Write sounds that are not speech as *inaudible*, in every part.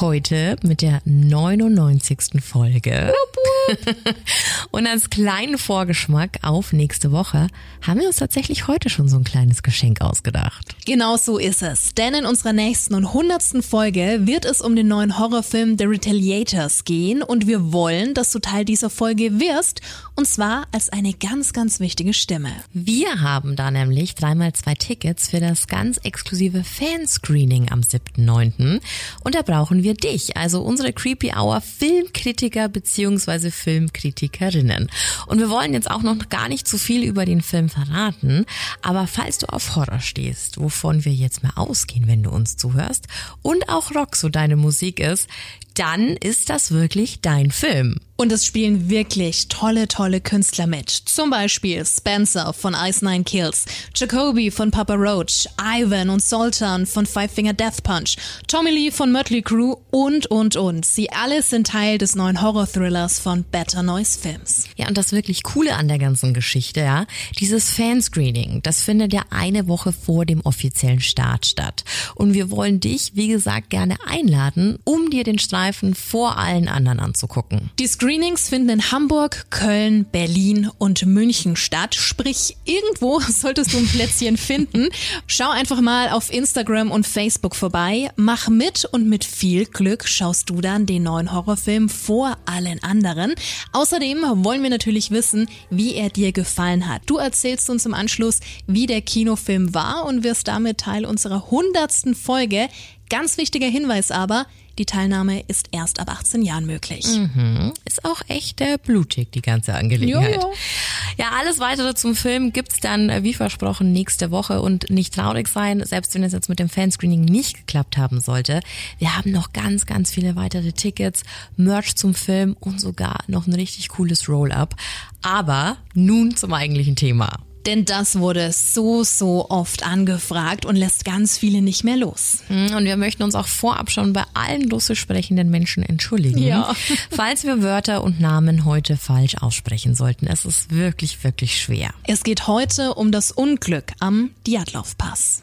Heute mit der 99. Folge. *laughs* und als kleinen Vorgeschmack auf nächste Woche haben wir uns tatsächlich heute schon so ein kleines Geschenk ausgedacht. Genau so ist es. Denn in unserer nächsten und hundertsten Folge wird es um den neuen Horrorfilm The Retaliators gehen und wir wollen, dass du Teil dieser Folge wirst und zwar als eine ganz, ganz wichtige Stimme. Wir haben da nämlich dreimal zwei Tickets für das ganz exklusive Fanscreening am 7.9. und da brauchen wir dich, also unsere Creepy Hour Filmkritiker bzw. Filmkritikerinnen. Und wir wollen jetzt auch noch gar nicht zu viel über den Film verraten, aber falls du auf Horror stehst, wovon wir jetzt mal ausgehen, wenn du uns zuhörst, und auch Rock so deine Musik ist, dann ist das wirklich dein Film. Und es spielen wirklich tolle, tolle Künstler mit. Zum Beispiel Spencer von Ice Nine Kills, Jacoby von Papa Roach, Ivan und Sultan von Five Finger Death Punch, Tommy Lee von Mötley Crew und, und, und. Sie alle sind Teil des neuen Horror-Thrillers von Better Noise Films. Ja, und das wirklich Coole an der ganzen Geschichte, ja, dieses Fanscreening, das findet ja eine Woche vor dem offiziellen Start statt. Und wir wollen dich, wie gesagt, gerne einladen, um dir den Streifen vor allen anderen anzugucken. Die Screenings finden in Hamburg, Köln, Berlin und München statt. Sprich, irgendwo *laughs* solltest du ein Plätzchen finden. Schau einfach mal auf Instagram und Facebook vorbei, mach mit und mit viel Glück schaust du dann den neuen Horrorfilm vor allen anderen. Außerdem wollen wir natürlich wissen, wie er dir gefallen hat. Du erzählst uns im Anschluss, wie der Kinofilm war und wirst damit Teil unserer hundertsten Folge. Ganz wichtiger Hinweis aber, die Teilnahme ist erst ab 18 Jahren möglich. Mhm. Ist auch echt äh, blutig, die ganze Angelegenheit. Jojo. Ja, alles weitere zum Film gibt's dann, äh, wie versprochen, nächste Woche. Und nicht traurig sein, selbst wenn es jetzt mit dem Fanscreening nicht geklappt haben sollte. Wir haben noch ganz, ganz viele weitere Tickets, Merch zum Film und sogar noch ein richtig cooles Roll-Up. Aber nun zum eigentlichen Thema. Denn das wurde so, so oft angefragt und lässt ganz viele nicht mehr los. Und wir möchten uns auch vorab schon bei allen russisch sprechenden Menschen entschuldigen, Ja. *laughs* falls wir Wörter und Namen heute falsch aussprechen sollten. Es ist wirklich, wirklich schwer. Es geht heute um das Unglück am Diatlov-Pass.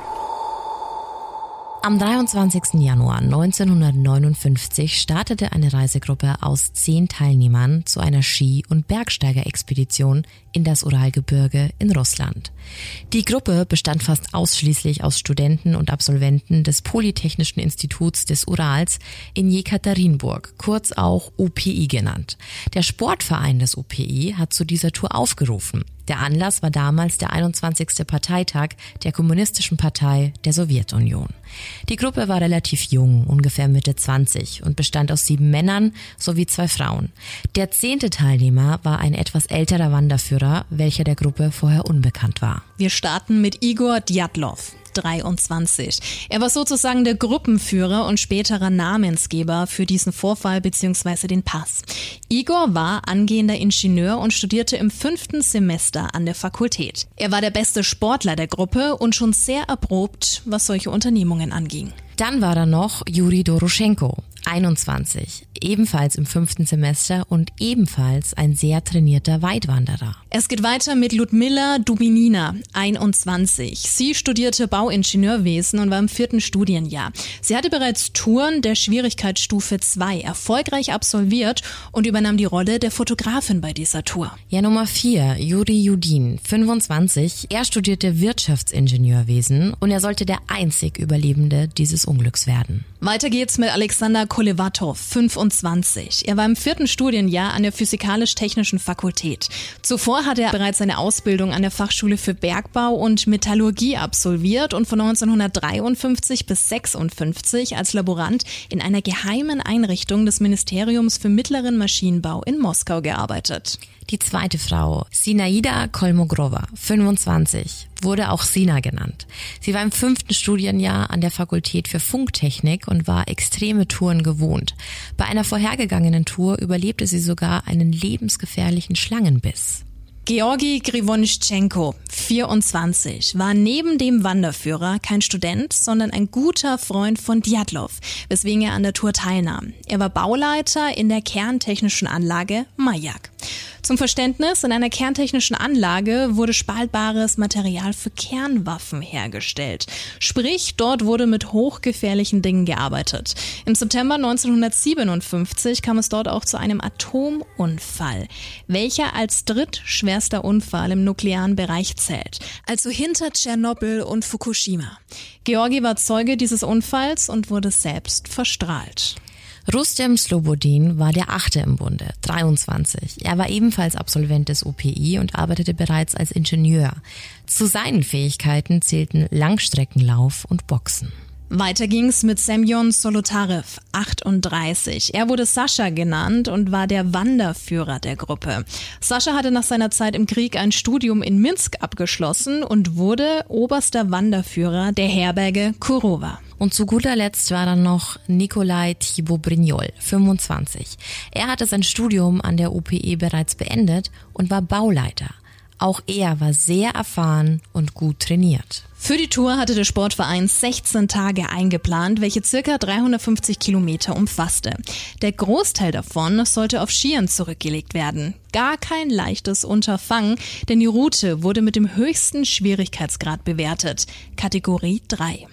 Am 23. Januar 1959 startete eine Reisegruppe aus zehn Teilnehmern zu einer Ski- und Bergsteigerexpedition in das Uralgebirge in Russland. Die Gruppe bestand fast ausschließlich aus Studenten und Absolventen des Polytechnischen Instituts des Urals in Jekaterinburg, kurz auch UPI genannt. Der Sportverein des UPI hat zu dieser Tour aufgerufen. Der Anlass war damals der 21. Parteitag der Kommunistischen Partei der Sowjetunion. Die Gruppe war relativ jung, ungefähr Mitte 20 und bestand aus sieben Männern sowie zwei Frauen. Der zehnte Teilnehmer war ein etwas älterer Wanderführer, welcher der Gruppe vorher unbekannt war. Wir starten mit Igor Djatlov. 23. Er war sozusagen der Gruppenführer und späterer Namensgeber für diesen Vorfall bzw. den Pass. Igor war angehender Ingenieur und studierte im fünften Semester an der Fakultät. Er war der beste Sportler der Gruppe und schon sehr erprobt, was solche Unternehmungen anging. Dann war da noch Juri Doroschenko, 21, ebenfalls im fünften Semester und ebenfalls ein sehr trainierter Weitwanderer. Es geht weiter mit Ludmilla Dubinina, 21. Sie studierte Bauingenieurwesen und war im vierten Studienjahr. Sie hatte bereits Touren der Schwierigkeitsstufe 2 erfolgreich absolviert und übernahm die Rolle der Fotografin bei dieser Tour. Ja, Nummer 4, Juri Judin, 25. Er studierte Wirtschaftsingenieurwesen und er sollte der einzig Überlebende dieses Unglücks werden. Weiter geht's mit Alexander Kolevatov, 25. Er war im vierten Studienjahr an der Physikalisch-Technischen Fakultät. Zuvor hatte er bereits seine Ausbildung an der Fachschule für Bergbau und Metallurgie absolviert und von 1953 bis 56 als Laborant in einer geheimen Einrichtung des Ministeriums für Mittleren Maschinenbau in Moskau gearbeitet. Die zweite Frau, Sinaida Kolmogrova, 25, wurde auch Sina genannt. Sie war im fünften Studienjahr an der Fakultät für Funktechnik und war extreme Touren gewohnt. Bei einer vorhergegangenen Tour überlebte sie sogar einen lebensgefährlichen Schlangenbiss. Georgi Grivonischenko, 24, war neben dem Wanderführer kein Student, sondern ein guter Freund von Djatlov, weswegen er an der Tour teilnahm. Er war Bauleiter in der kerntechnischen Anlage Majak. Zum Verständnis, in einer kerntechnischen Anlage wurde spaltbares Material für Kernwaffen hergestellt. Sprich, dort wurde mit hochgefährlichen Dingen gearbeitet. Im September 1957 kam es dort auch zu einem Atomunfall, welcher als drittschwerster Unfall im nuklearen Bereich zählt, also hinter Tschernobyl und Fukushima. Georgi war Zeuge dieses Unfalls und wurde selbst verstrahlt. Rustem Slobodin war der Achte im Bunde, 23. Er war ebenfalls Absolvent des UPI und arbeitete bereits als Ingenieur. Zu seinen Fähigkeiten zählten Langstreckenlauf und Boxen. Weiter ging's mit Semyon Solotarev, 38. Er wurde Sascha genannt und war der Wanderführer der Gruppe. Sascha hatte nach seiner Zeit im Krieg ein Studium in Minsk abgeschlossen und wurde oberster Wanderführer der Herberge Kurova. Und zu guter Letzt war dann noch Nikolai Thibaut Brignol, 25. Er hatte sein Studium an der UPE bereits beendet und war Bauleiter. Auch er war sehr erfahren und gut trainiert. Für die Tour hatte der Sportverein 16 Tage eingeplant, welche circa 350 Kilometer umfasste. Der Großteil davon sollte auf Skiern zurückgelegt werden. Gar kein leichtes Unterfangen, denn die Route wurde mit dem höchsten Schwierigkeitsgrad bewertet, Kategorie 3.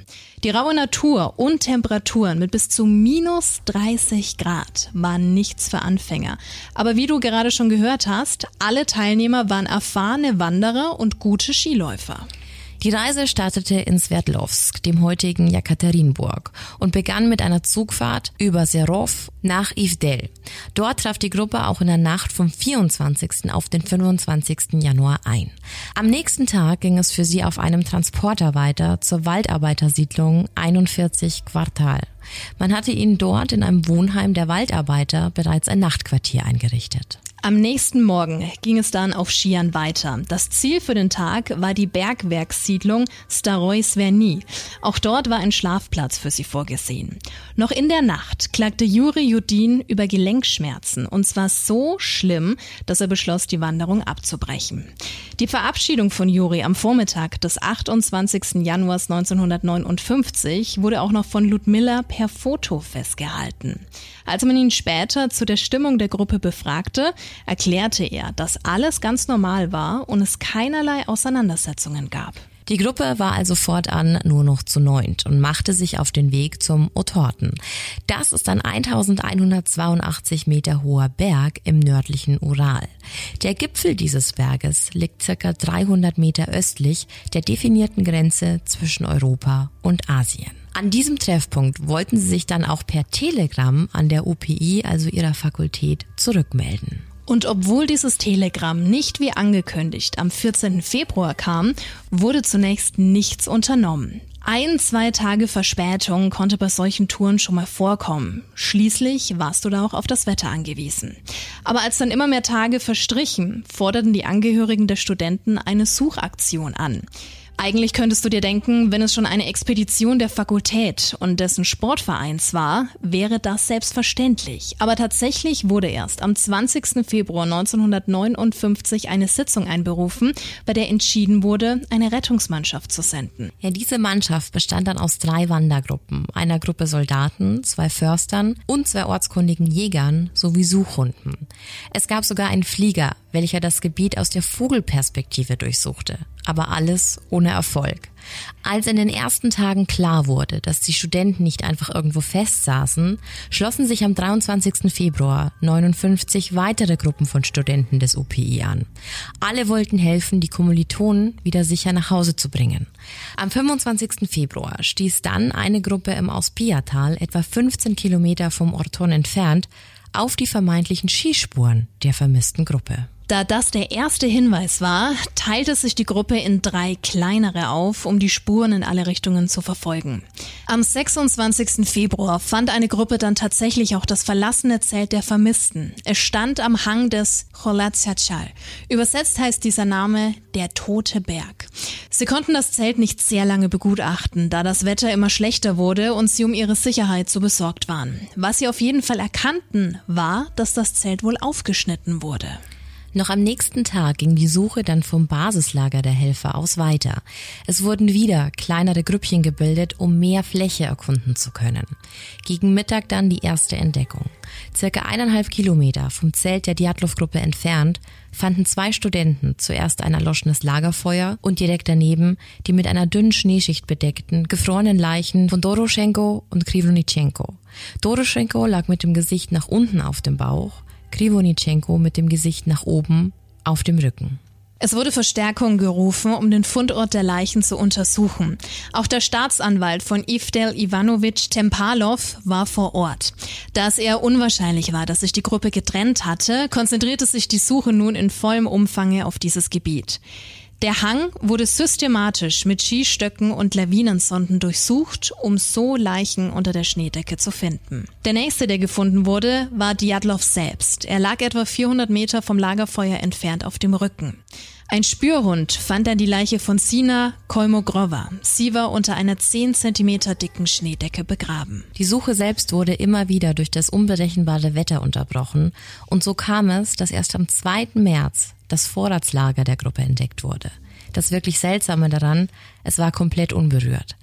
Die raue Natur und Temperaturen mit bis zu minus 30 Grad waren nichts für Anfänger. Aber wie du gerade schon gehört hast, alle Teilnehmer waren erfahrene Wanderer und gute Skiläufer. Die Reise startete in Sverdlovsk, dem heutigen Jekaterinburg, und begann mit einer Zugfahrt über Serov nach Ivdel. Dort traf die Gruppe auch in der Nacht vom 24. auf den 25. Januar ein. Am nächsten Tag ging es für sie auf einem Transporter weiter zur Waldarbeitersiedlung 41 Quartal. Man hatte ihnen dort in einem Wohnheim der Waldarbeiter bereits ein Nachtquartier eingerichtet. Am nächsten Morgen ging es dann auf Skiern weiter. Das Ziel für den Tag war die Bergwerkssiedlung Staroy Sverny. Auch dort war ein Schlafplatz für sie vorgesehen. Noch in der Nacht klagte Juri Judin über Gelenkschmerzen und zwar so schlimm, dass er beschloss, die Wanderung abzubrechen. Die Verabschiedung von Juri am Vormittag des 28. Januars 1959 wurde auch noch von Ludmilla per Foto festgehalten. Als man ihn später zu der Stimmung der Gruppe befragte, erklärte er, dass alles ganz normal war und es keinerlei Auseinandersetzungen gab. Die Gruppe war also fortan nur noch zu neunt und machte sich auf den Weg zum Otorten. Das ist ein 1182 Meter hoher Berg im nördlichen Ural. Der Gipfel dieses Berges liegt circa 300 Meter östlich der definierten Grenze zwischen Europa und Asien. An diesem Treffpunkt wollten sie sich dann auch per Telegramm an der UPI, also ihrer Fakultät, zurückmelden. Und obwohl dieses Telegramm nicht wie angekündigt am 14. Februar kam, wurde zunächst nichts unternommen. Ein, zwei Tage Verspätung konnte bei solchen Touren schon mal vorkommen. Schließlich warst du da auch auf das Wetter angewiesen. Aber als dann immer mehr Tage verstrichen, forderten die Angehörigen der Studenten eine Suchaktion an. Eigentlich könntest du dir denken, wenn es schon eine Expedition der Fakultät und dessen Sportvereins war, wäre das selbstverständlich. Aber tatsächlich wurde erst am 20. Februar 1959 eine Sitzung einberufen, bei der entschieden wurde, eine Rettungsmannschaft zu senden. Ja, diese Mannschaft bestand dann aus drei Wandergruppen, einer Gruppe Soldaten, zwei Förstern und zwei ortskundigen Jägern sowie Suchhunden. Es gab sogar einen Flieger, welcher das Gebiet aus der Vogelperspektive durchsuchte aber alles ohne Erfolg. Als in den ersten Tagen klar wurde, dass die Studenten nicht einfach irgendwo festsaßen, schlossen sich am 23. Februar 59 weitere Gruppen von Studenten des UPI an. Alle wollten helfen, die Kommilitonen wieder sicher nach Hause zu bringen. Am 25. Februar stieß dann eine Gruppe im Auspiatal, etwa 15 Kilometer vom Orton entfernt, auf die vermeintlichen Skispuren der vermissten Gruppe. Da das der erste Hinweis war, teilte sich die Gruppe in drei kleinere auf, um die Spuren in alle Richtungen zu verfolgen. Am 26. Februar fand eine Gruppe dann tatsächlich auch das verlassene Zelt der Vermissten. Es stand am Hang des Cholatsiachal. Übersetzt heißt dieser Name der Tote Berg. Sie konnten das Zelt nicht sehr lange begutachten, da das Wetter immer schlechter wurde und sie um ihre Sicherheit so besorgt waren. Was sie auf jeden Fall erkannten, war, dass das Zelt wohl aufgeschnitten wurde. Noch am nächsten Tag ging die Suche dann vom Basislager der Helfer aus weiter. Es wurden wieder kleinere Grüppchen gebildet, um mehr Fläche erkunden zu können. Gegen Mittag dann die erste Entdeckung. Circa eineinhalb Kilometer vom Zelt der Diatlov-Gruppe entfernt fanden zwei Studenten zuerst ein erloschenes Lagerfeuer und direkt daneben die mit einer dünnen Schneeschicht bedeckten, gefrorenen Leichen von Doroschenko und Krivonitschenko. Doroschenko lag mit dem Gesicht nach unten auf dem Bauch, Krivonitschenko mit dem Gesicht nach oben auf dem Rücken. Es wurde Verstärkung gerufen, um den Fundort der Leichen zu untersuchen. Auch der Staatsanwalt von Ivdel Ivanovich Tempalov war vor Ort. Da es eher unwahrscheinlich war, dass sich die Gruppe getrennt hatte, konzentrierte sich die Suche nun in vollem Umfange auf dieses Gebiet. Der Hang wurde systematisch mit Skistöcken und Lawinensonden durchsucht, um so Leichen unter der Schneedecke zu finden. Der nächste, der gefunden wurde, war Diatlov selbst. Er lag etwa 400 Meter vom Lagerfeuer entfernt auf dem Rücken. Ein Spürhund fand dann die Leiche von Sina Kolmogrova. Sie war unter einer 10 Zentimeter dicken Schneedecke begraben. Die Suche selbst wurde immer wieder durch das unberechenbare Wetter unterbrochen und so kam es, dass erst am 2. März das Vorratslager der Gruppe entdeckt wurde. Das wirklich Seltsame daran, es war komplett unberührt.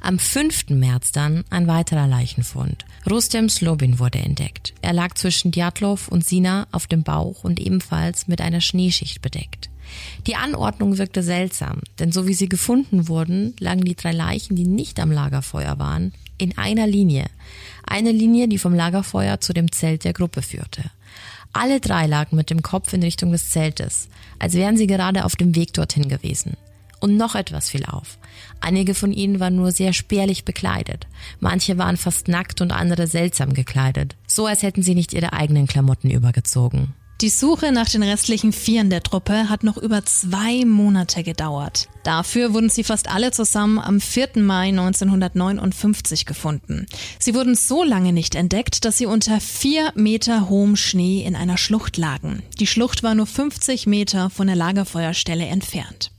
Am 5. März dann ein weiterer Leichenfund. Rustem Slobin wurde entdeckt. Er lag zwischen Djatlov und Sina auf dem Bauch und ebenfalls mit einer Schneeschicht bedeckt. Die Anordnung wirkte seltsam, denn so wie sie gefunden wurden, lagen die drei Leichen, die nicht am Lagerfeuer waren, in einer Linie. Eine Linie, die vom Lagerfeuer zu dem Zelt der Gruppe führte. Alle drei lagen mit dem Kopf in Richtung des Zeltes, als wären sie gerade auf dem Weg dorthin gewesen. Und noch etwas fiel auf. Einige von ihnen waren nur sehr spärlich bekleidet. Manche waren fast nackt und andere seltsam gekleidet. So als hätten sie nicht ihre eigenen Klamotten übergezogen. Die Suche nach den restlichen Vieren der Truppe hat noch über zwei Monate gedauert. Dafür wurden sie fast alle zusammen am 4. Mai 1959 gefunden. Sie wurden so lange nicht entdeckt, dass sie unter vier Meter hohem Schnee in einer Schlucht lagen. Die Schlucht war nur 50 Meter von der Lagerfeuerstelle entfernt.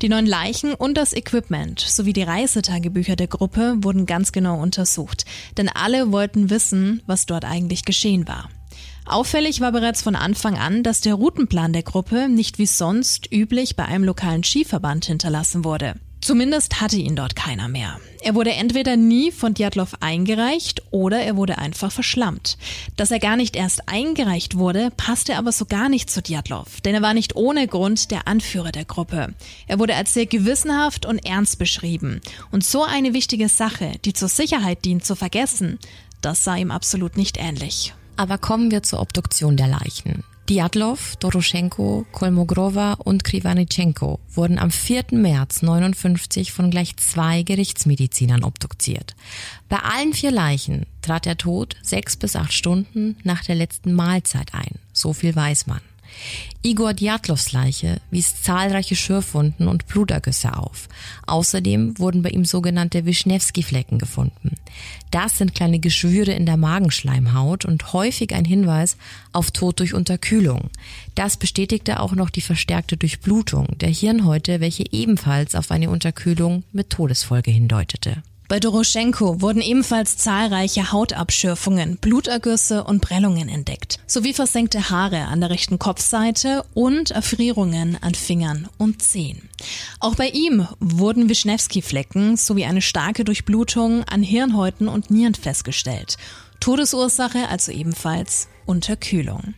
Die neun Leichen und das Equipment sowie die Reisetagebücher der Gruppe wurden ganz genau untersucht, denn alle wollten wissen, was dort eigentlich geschehen war. Auffällig war bereits von Anfang an, dass der Routenplan der Gruppe nicht wie sonst üblich bei einem lokalen Skiverband hinterlassen wurde. Zumindest hatte ihn dort keiner mehr. Er wurde entweder nie von Djatlov eingereicht oder er wurde einfach verschlammt. Dass er gar nicht erst eingereicht wurde, passte aber so gar nicht zu Djatlov, denn er war nicht ohne Grund der Anführer der Gruppe. Er wurde als sehr gewissenhaft und ernst beschrieben. Und so eine wichtige Sache, die zur Sicherheit dient, zu vergessen, das sah ihm absolut nicht ähnlich. Aber kommen wir zur Obduktion der Leichen. Diatlov, Doroschenko, Kolmogrova und Krivanitschenko wurden am 4. März 59 von gleich zwei Gerichtsmedizinern obduziert. Bei allen vier Leichen trat der Tod sechs bis acht Stunden nach der letzten Mahlzeit ein. So viel weiß man. Igor Djatlovs Leiche wies zahlreiche Schürfwunden und Blutergüsse auf. Außerdem wurden bei ihm sogenannte Wischnewski-Flecken gefunden. Das sind kleine Geschwüre in der Magenschleimhaut und häufig ein Hinweis auf Tod durch Unterkühlung. Das bestätigte auch noch die verstärkte Durchblutung der Hirnhäute, welche ebenfalls auf eine Unterkühlung mit Todesfolge hindeutete. Bei Doroschenko wurden ebenfalls zahlreiche Hautabschürfungen, Blutergüsse und Prellungen entdeckt, sowie versenkte Haare an der rechten Kopfseite und Erfrierungen an Fingern und Zehen. Auch bei ihm wurden Wischnewski-Flecken sowie eine starke Durchblutung an Hirnhäuten und Nieren festgestellt. Todesursache also ebenfalls Unterkühlung.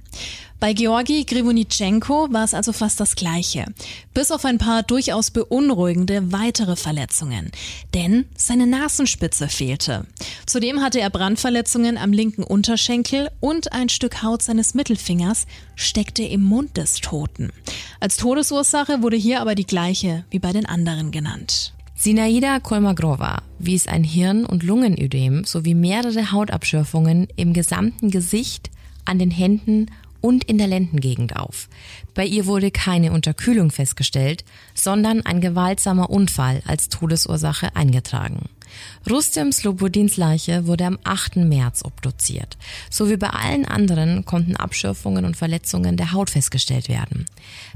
Bei Georgi Grivonitschenko war es also fast das Gleiche. Bis auf ein paar durchaus beunruhigende weitere Verletzungen. Denn seine Nasenspitze fehlte. Zudem hatte er Brandverletzungen am linken Unterschenkel und ein Stück Haut seines Mittelfingers steckte im Mund des Toten. Als Todesursache wurde hier aber die gleiche wie bei den anderen genannt. Sinaida Kolmagrova wies ein Hirn- und Lungenödem sowie mehrere Hautabschürfungen im gesamten Gesicht, an den Händen und in der Lendengegend auf. Bei ihr wurde keine Unterkühlung festgestellt, sondern ein gewaltsamer Unfall als Todesursache eingetragen. Rustem Slobodins Leiche wurde am 8. März obduziert. So wie bei allen anderen konnten Abschürfungen und Verletzungen der Haut festgestellt werden.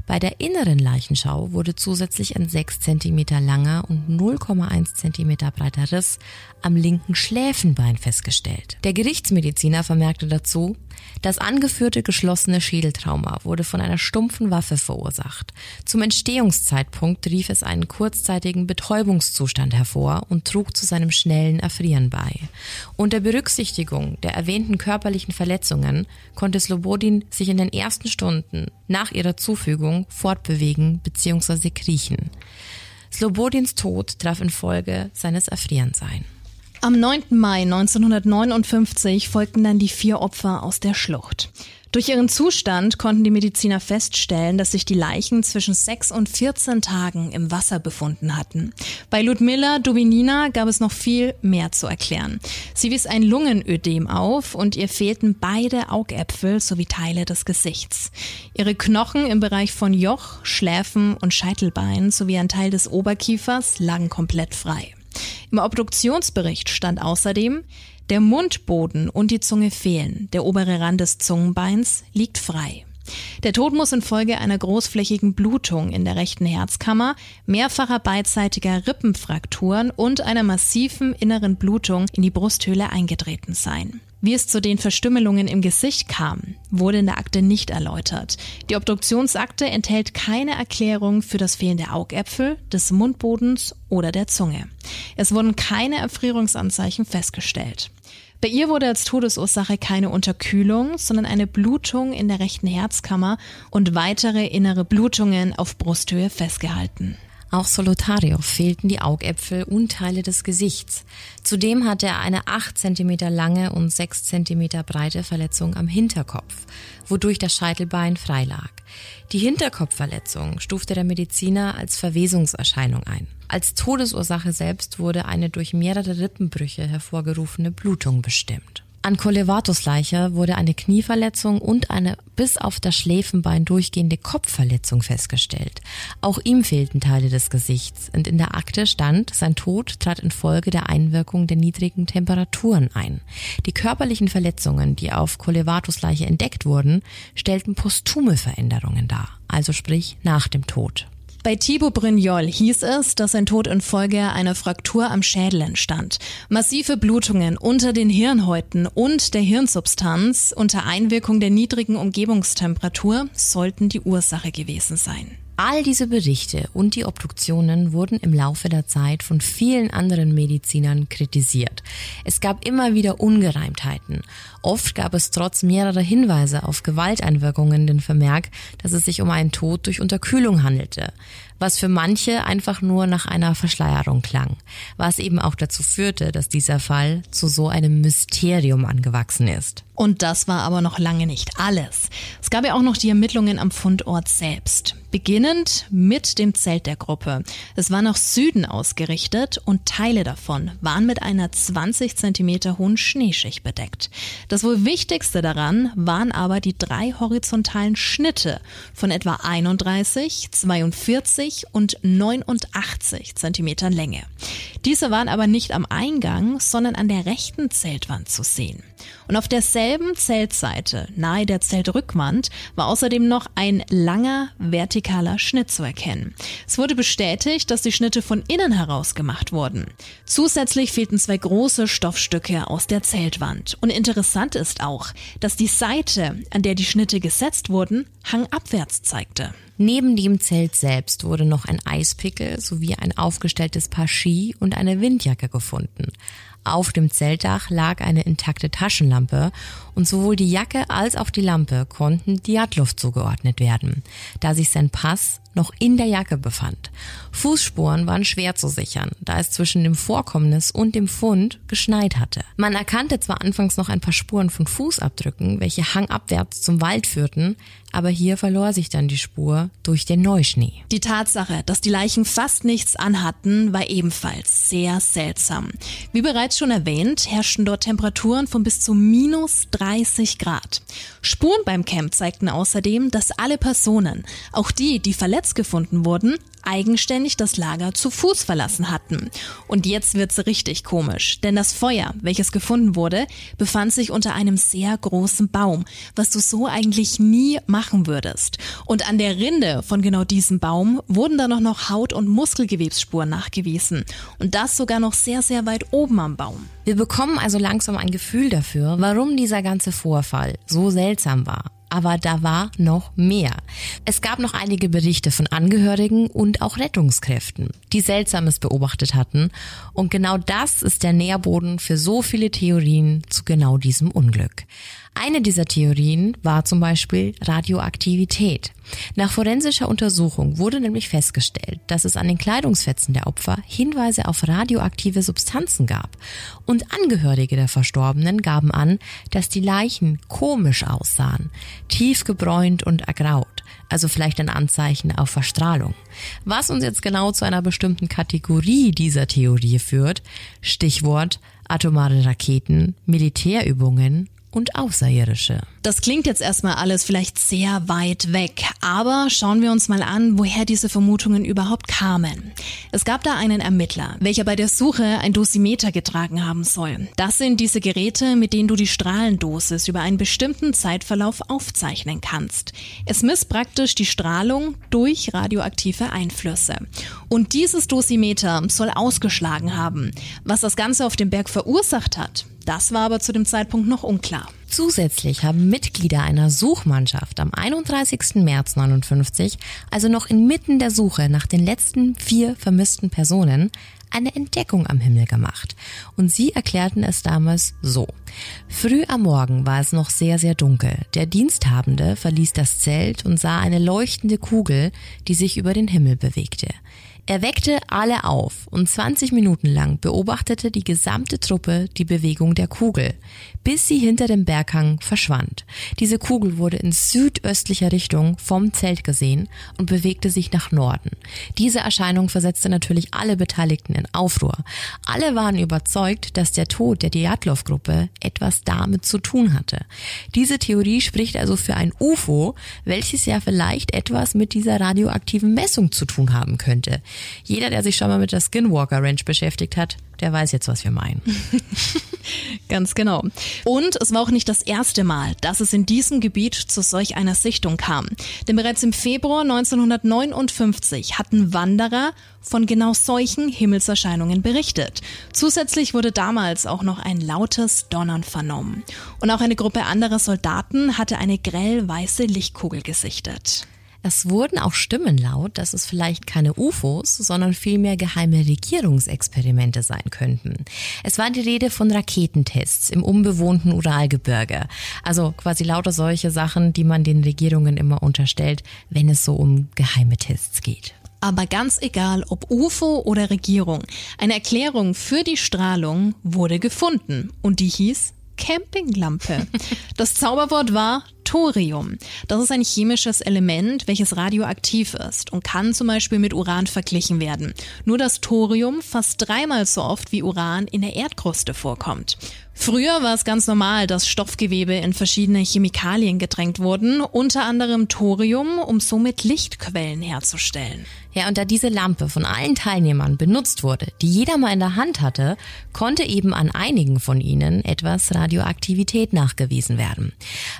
Bei der inneren Leichenschau wurde zusätzlich ein 6 cm langer und 0,1 cm breiter Riss am linken Schläfenbein festgestellt. Der Gerichtsmediziner vermerkte dazu, das angeführte geschlossene Schädeltrauma wurde von einer stumpfen Waffe verursacht. Zum Entstehungszeitpunkt rief es einen kurzzeitigen Betäubungszustand hervor und trug zu seinem schnellen Erfrieren bei. Unter Berücksichtigung der erwähnten körperlichen Verletzungen konnte Slobodin sich in den ersten Stunden nach ihrer Zufügung fortbewegen bzw. kriechen. Slobodins Tod traf infolge seines Erfrierens ein. Am 9. Mai 1959 folgten dann die vier Opfer aus der Schlucht. Durch ihren Zustand konnten die Mediziner feststellen, dass sich die Leichen zwischen 6 und 14 Tagen im Wasser befunden hatten. Bei Ludmilla Dubinina gab es noch viel mehr zu erklären. Sie wies ein Lungenödem auf und ihr fehlten beide Augäpfel sowie Teile des Gesichts. Ihre Knochen im Bereich von Joch, Schläfen und Scheitelbein sowie ein Teil des Oberkiefers lagen komplett frei. Im Obduktionsbericht stand außerdem, der Mundboden und die Zunge fehlen, der obere Rand des Zungenbeins liegt frei. Der Tod muss infolge einer großflächigen Blutung in der rechten Herzkammer, mehrfacher beidseitiger Rippenfrakturen und einer massiven inneren Blutung in die Brusthöhle eingetreten sein. Wie es zu den Verstümmelungen im Gesicht kam, wurde in der Akte nicht erläutert. Die Obduktionsakte enthält keine Erklärung für das Fehlen der Augäpfel, des Mundbodens oder der Zunge. Es wurden keine Erfrierungsanzeichen festgestellt. Bei ihr wurde als Todesursache keine Unterkühlung, sondern eine Blutung in der rechten Herzkammer und weitere innere Blutungen auf Brusthöhe festgehalten. Auch Solotario fehlten die Augäpfel und Teile des Gesichts. Zudem hatte er eine 8 cm lange und 6 cm breite Verletzung am Hinterkopf, wodurch das Scheitelbein freilag. Die Hinterkopfverletzung stufte der Mediziner als Verwesungserscheinung ein. Als Todesursache selbst wurde eine durch mehrere Rippenbrüche hervorgerufene Blutung bestimmt. An Colevatos Leiche wurde eine Knieverletzung und eine bis auf das Schläfenbein durchgehende Kopfverletzung festgestellt. Auch ihm fehlten Teile des Gesichts und in der Akte stand, sein Tod trat infolge der Einwirkung der niedrigen Temperaturen ein. Die körperlichen Verletzungen, die auf Colevatos Leiche entdeckt wurden, stellten posthume Veränderungen dar, also sprich nach dem Tod. Bei Thibaut Brignol hieß es, dass sein Tod infolge einer Fraktur am Schädel entstand. Massive Blutungen unter den Hirnhäuten und der Hirnsubstanz unter Einwirkung der niedrigen Umgebungstemperatur sollten die Ursache gewesen sein. All diese Berichte und die Obduktionen wurden im Laufe der Zeit von vielen anderen Medizinern kritisiert. Es gab immer wieder Ungereimtheiten. Oft gab es trotz mehrerer Hinweise auf Gewalteinwirkungen den Vermerk, dass es sich um einen Tod durch Unterkühlung handelte was für manche einfach nur nach einer Verschleierung klang, was eben auch dazu führte, dass dieser Fall zu so einem Mysterium angewachsen ist. Und das war aber noch lange nicht alles. Es gab ja auch noch die Ermittlungen am Fundort selbst. Beginnend mit dem Zelt der Gruppe. Es war nach Süden ausgerichtet und Teile davon waren mit einer 20 Zentimeter hohen Schneeschicht bedeckt. Das wohl wichtigste daran waren aber die drei horizontalen Schnitte von etwa 31, 42 und 89 Zentimetern Länge. Diese waren aber nicht am Eingang, sondern an der rechten Zeltwand zu sehen. Und auf derselben Zeltseite, nahe der Zeltrückwand, war außerdem noch ein langer vertikaler Schnitt zu erkennen. Es wurde bestätigt, dass die Schnitte von innen heraus gemacht wurden. Zusätzlich fehlten zwei große Stoffstücke aus der Zeltwand. Und interessant ist auch, dass die Seite, an der die Schnitte gesetzt wurden, hangabwärts zeigte. Neben dem Zelt selbst wurde noch ein Eispickel sowie ein aufgestelltes Paar Ski und eine Windjacke gefunden. Auf dem Zeltdach lag eine intakte Taschenlampe und sowohl die Jacke als auch die Lampe konnten Diatlov zugeordnet werden, da sich sein Pass noch in der Jacke befand. Fußspuren waren schwer zu sichern, da es zwischen dem Vorkommnis und dem Fund geschneit hatte. Man erkannte zwar anfangs noch ein paar Spuren von Fußabdrücken, welche hangabwärts zum Wald führten, aber hier verlor sich dann die Spur durch den Neuschnee. Die Tatsache, dass die Leichen fast nichts anhatten, war ebenfalls sehr seltsam. Wie bereits schon erwähnt, herrschten dort Temperaturen von bis zu minus 30 Grad. Spuren beim Camp zeigten außerdem, dass alle Personen, auch die, die verletzt gefunden wurden, eigenständig das Lager zu Fuß verlassen hatten. Und jetzt wird's richtig komisch, denn das Feuer, welches gefunden wurde, befand sich unter einem sehr großen Baum, was du so eigentlich nie machen würdest. Und an der Rinde von genau diesem Baum wurden dann auch noch Haut- und Muskelgewebsspuren nachgewiesen. Und das sogar noch sehr, sehr weit oben am Baum. Wir bekommen also langsam ein Gefühl dafür, warum dieser ganze Vorfall so seltsam war. Aber da war noch mehr. Es gab noch einige Berichte von Angehörigen und auch Rettungskräften, die Seltsames beobachtet hatten. Und genau das ist der Nährboden für so viele Theorien zu genau diesem Unglück. Eine dieser Theorien war zum Beispiel Radioaktivität. Nach forensischer Untersuchung wurde nämlich festgestellt, dass es an den Kleidungsfetzen der Opfer Hinweise auf radioaktive Substanzen gab. Und Angehörige der Verstorbenen gaben an, dass die Leichen komisch aussahen, tief gebräunt und ergraut, also vielleicht ein Anzeichen auf Verstrahlung. Was uns jetzt genau zu einer bestimmten Kategorie dieser Theorie führt, Stichwort atomare Raketen, Militärübungen und Außerirdische. Das klingt jetzt erstmal alles vielleicht sehr weit weg, aber schauen wir uns mal an, woher diese Vermutungen überhaupt kamen. Es gab da einen Ermittler, welcher bei der Suche ein Dosimeter getragen haben soll. Das sind diese Geräte, mit denen du die Strahlendosis über einen bestimmten Zeitverlauf aufzeichnen kannst. Es misst praktisch die Strahlung durch radioaktive Einflüsse. Und dieses Dosimeter soll ausgeschlagen haben. Was das Ganze auf dem Berg verursacht hat, das war aber zu dem Zeitpunkt noch unklar. Zusätzlich haben Mitglieder einer Suchmannschaft am 31. März 59, also noch inmitten der Suche nach den letzten vier vermissten Personen, eine Entdeckung am Himmel gemacht. Und sie erklärten es damals so. Früh am Morgen war es noch sehr, sehr dunkel. Der Diensthabende verließ das Zelt und sah eine leuchtende Kugel, die sich über den Himmel bewegte. Er weckte alle auf und 20 Minuten lang beobachtete die gesamte Truppe die Bewegung der Kugel, bis sie hinter dem Berghang verschwand. Diese Kugel wurde in südöstlicher Richtung vom Zelt gesehen und bewegte sich nach Norden. Diese Erscheinung versetzte natürlich alle Beteiligten in Aufruhr. Alle waren überzeugt, dass der Tod der Dyatlov-Gruppe etwas damit zu tun hatte. Diese Theorie spricht also für ein UFO, welches ja vielleicht etwas mit dieser radioaktiven Messung zu tun haben könnte. Jeder, der sich schon mal mit der Skinwalker Ranch beschäftigt hat, der weiß jetzt, was wir meinen. *laughs* Ganz genau. Und es war auch nicht das erste Mal, dass es in diesem Gebiet zu solch einer Sichtung kam. Denn bereits im Februar 1959 hatten Wanderer von genau solchen Himmelserscheinungen berichtet. Zusätzlich wurde damals auch noch ein lautes Donnern vernommen. Und auch eine Gruppe anderer Soldaten hatte eine grell weiße Lichtkugel gesichtet. Es wurden auch Stimmen laut, dass es vielleicht keine UFOs, sondern vielmehr geheime Regierungsexperimente sein könnten. Es war die Rede von Raketentests im unbewohnten Uralgebirge. Also quasi lauter solche Sachen, die man den Regierungen immer unterstellt, wenn es so um geheime Tests geht. Aber ganz egal, ob UFO oder Regierung, eine Erklärung für die Strahlung wurde gefunden und die hieß Campinglampe. Das Zauberwort war Thorium. Das ist ein chemisches Element, welches radioaktiv ist und kann zum Beispiel mit Uran verglichen werden. Nur dass Thorium fast dreimal so oft wie Uran in der Erdkruste vorkommt. Früher war es ganz normal, dass Stoffgewebe in verschiedene Chemikalien gedrängt wurden, unter anderem Thorium, um somit Lichtquellen herzustellen. Ja, und da diese Lampe von allen Teilnehmern benutzt wurde, die jeder mal in der Hand hatte, konnte eben an einigen von ihnen etwas Radioaktivität nachgewiesen werden.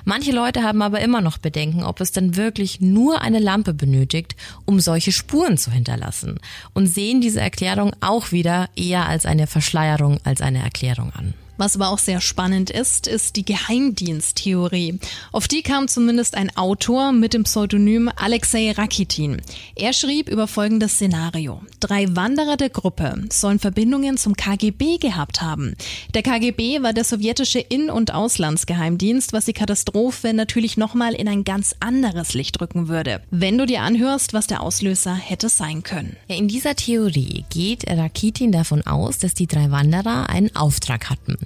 Manche Leute haben aber immer noch Bedenken, ob es denn wirklich nur eine Lampe benötigt, um solche Spuren zu hinterlassen und sehen diese Erklärung auch wieder eher als eine Verschleierung als eine Erklärung an. Was aber auch sehr spannend ist, ist die Geheimdiensttheorie. Auf die kam zumindest ein Autor mit dem Pseudonym Alexei Rakitin. Er schrieb über folgendes Szenario. Drei Wanderer der Gruppe sollen Verbindungen zum KGB gehabt haben. Der KGB war der sowjetische In- und Auslandsgeheimdienst, was die Katastrophe natürlich nochmal in ein ganz anderes Licht rücken würde, wenn du dir anhörst, was der Auslöser hätte sein können. In dieser Theorie geht Rakitin davon aus, dass die drei Wanderer einen Auftrag hatten.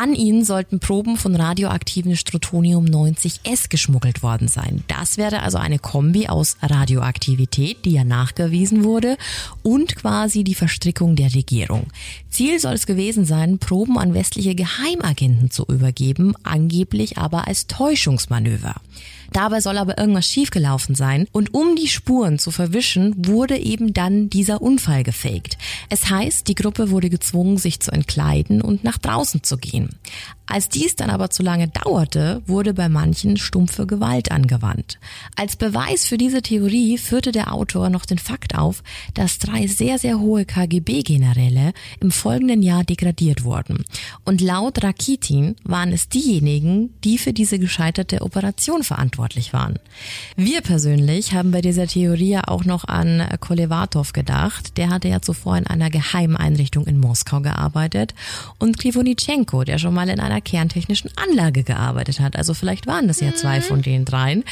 An ihnen sollten Proben von radioaktiven Strutonium 90S geschmuggelt worden sein. Das wäre also eine Kombi aus Radioaktivität, die ja nachgewiesen wurde, und quasi die Verstrickung der Regierung. Ziel soll es gewesen sein, Proben an westliche Geheimagenten zu übergeben, angeblich aber als Täuschungsmanöver. Dabei soll aber irgendwas schiefgelaufen sein und um die Spuren zu verwischen, wurde eben dann dieser Unfall gefaked. Es heißt, die Gruppe wurde gezwungen, sich zu entkleiden und nach draußen zu gehen. Als dies dann aber zu lange dauerte, wurde bei manchen stumpfe Gewalt angewandt. Als Beweis für diese Theorie führte der Autor noch den Fakt auf, dass drei sehr, sehr hohe KGB-Generäle im folgenden Jahr degradiert wurden. Und laut Rakitin waren es diejenigen, die für diese gescheiterte Operation verantwortlich waren. Wir persönlich haben bei dieser Theorie ja auch noch an Kolevatov gedacht. Der hatte ja zuvor in einer Geheimeinrichtung in Moskau gearbeitet und Krivonitschenko, der schon mal in einer kerntechnischen Anlage gearbeitet hat. Also vielleicht waren das ja zwei von den dreien.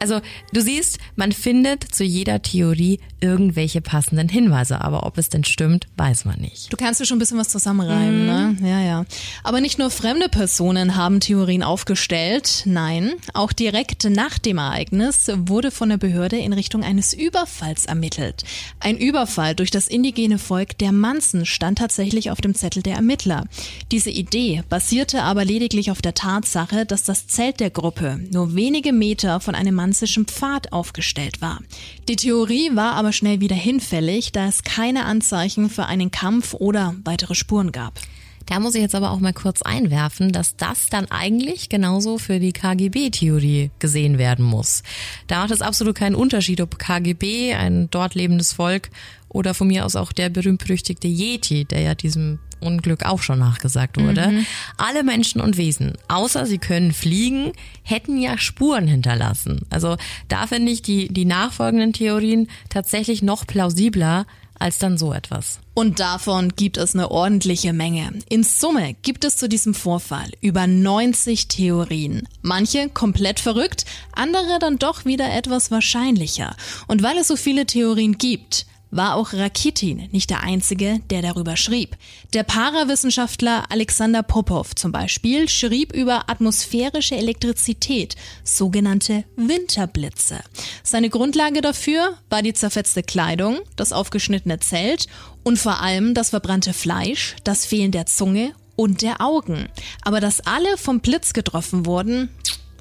Also du siehst, man findet zu jeder Theorie irgendwelche passenden Hinweise, aber ob es denn stimmt, weiß man nicht. Du kannst dir schon ein bisschen was zusammenreimen, ne? Ja, ja. Aber nicht nur fremde Personen haben Theorien aufgestellt. Nein, auch direkt nach dem Ereignis wurde von der Behörde in Richtung eines Überfalls ermittelt. Ein Überfall durch das indigene Volk der Manzen stand tatsächlich auf dem Zettel der Ermittler. Diese Idee basierte aber lediglich auf der Tatsache, dass das Zelt der Gruppe nur wenige Meter von einem manzischen Pfad aufgestellt war. Die Theorie war aber schnell wieder hinfällig, da es keine Anzeichen für einen Kampf oder weitere Spuren gab. Da muss ich jetzt aber auch mal kurz einwerfen, dass das dann eigentlich genauso für die KGB-Theorie gesehen werden muss. Da macht es absolut keinen Unterschied, ob KGB, ein dort lebendes Volk, oder von mir aus auch der berühmt-berüchtigte Yeti, der ja diesem Unglück auch schon nachgesagt wurde. Mhm. Alle Menschen und Wesen, außer sie können fliegen, hätten ja Spuren hinterlassen. Also da finde ich die, die nachfolgenden Theorien tatsächlich noch plausibler als dann so etwas. Und davon gibt es eine ordentliche Menge. In Summe gibt es zu diesem Vorfall über 90 Theorien. Manche komplett verrückt, andere dann doch wieder etwas wahrscheinlicher. Und weil es so viele Theorien gibt, war auch Rakitin nicht der Einzige, der darüber schrieb. Der Parawissenschaftler Alexander Popov zum Beispiel schrieb über atmosphärische Elektrizität, sogenannte Winterblitze. Seine Grundlage dafür war die zerfetzte Kleidung, das aufgeschnittene Zelt und vor allem das verbrannte Fleisch, das Fehlen der Zunge und der Augen. Aber dass alle vom Blitz getroffen wurden,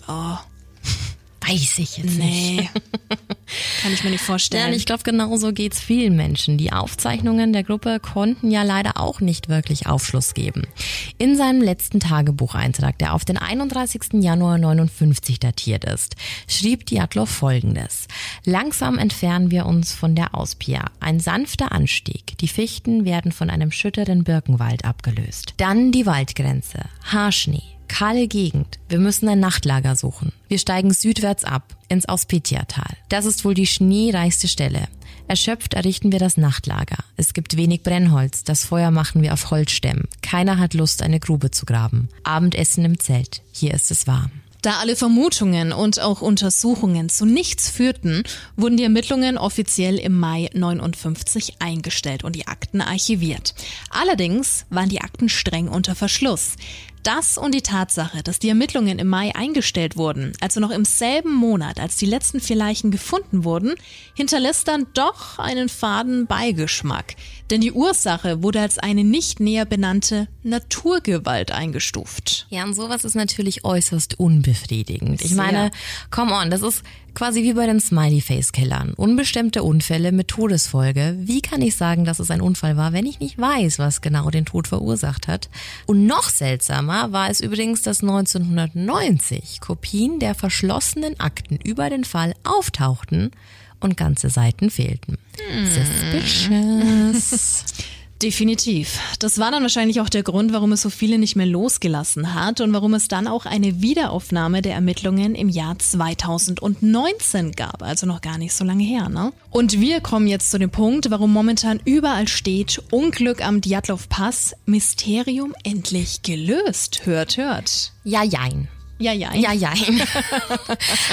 oh, Weiß ich jetzt nee. nicht. *laughs* Kann ich mir nicht vorstellen. Ja, ich glaube, genauso geht's vielen Menschen. Die Aufzeichnungen der Gruppe konnten ja leider auch nicht wirklich Aufschluss geben. In seinem letzten Tagebucheintrag, der auf den 31. Januar 59 datiert ist, schrieb Diatlov folgendes. Langsam entfernen wir uns von der Auspia. Ein sanfter Anstieg. Die Fichten werden von einem schütteren Birkenwald abgelöst. Dann die Waldgrenze. Haarschnee kahle Gegend. Wir müssen ein Nachtlager suchen. Wir steigen südwärts ab, ins Auspetiatal. Das ist wohl die schneereichste Stelle. Erschöpft errichten wir das Nachtlager. Es gibt wenig Brennholz, das Feuer machen wir auf Holzstämmen. Keiner hat Lust, eine Grube zu graben. Abendessen im Zelt. Hier ist es warm. Da alle Vermutungen und auch Untersuchungen zu nichts führten, wurden die Ermittlungen offiziell im Mai 59 eingestellt und die Akten archiviert. Allerdings waren die Akten streng unter Verschluss. Das und die Tatsache, dass die Ermittlungen im Mai eingestellt wurden, also noch im selben Monat, als die letzten vier Leichen gefunden wurden, hinterlässt dann doch einen faden Beigeschmack. Denn die Ursache wurde als eine nicht näher benannte Naturgewalt eingestuft. Ja, und sowas ist natürlich äußerst unbefriedigend. Ich meine, come on, das ist quasi wie bei den Smiley-Face-Killern. Unbestimmte Unfälle mit Todesfolge. Wie kann ich sagen, dass es ein Unfall war, wenn ich nicht weiß, was genau den Tod verursacht hat? Und noch seltsamer war es übrigens, dass 1990 Kopien der verschlossenen Akten über den Fall auftauchten und ganze Seiten fehlten. Hm. Suspicious. *laughs* Definitiv. Das war dann wahrscheinlich auch der Grund, warum es so viele nicht mehr losgelassen hat und warum es dann auch eine Wiederaufnahme der Ermittlungen im Jahr 2019 gab, also noch gar nicht so lange her, ne? Und wir kommen jetzt zu dem Punkt, warum momentan überall steht Unglück am Djatlov Pass, Mysterium endlich gelöst. Hört, hört. Ja, jein. Ja, ja. Ja, *laughs* ja.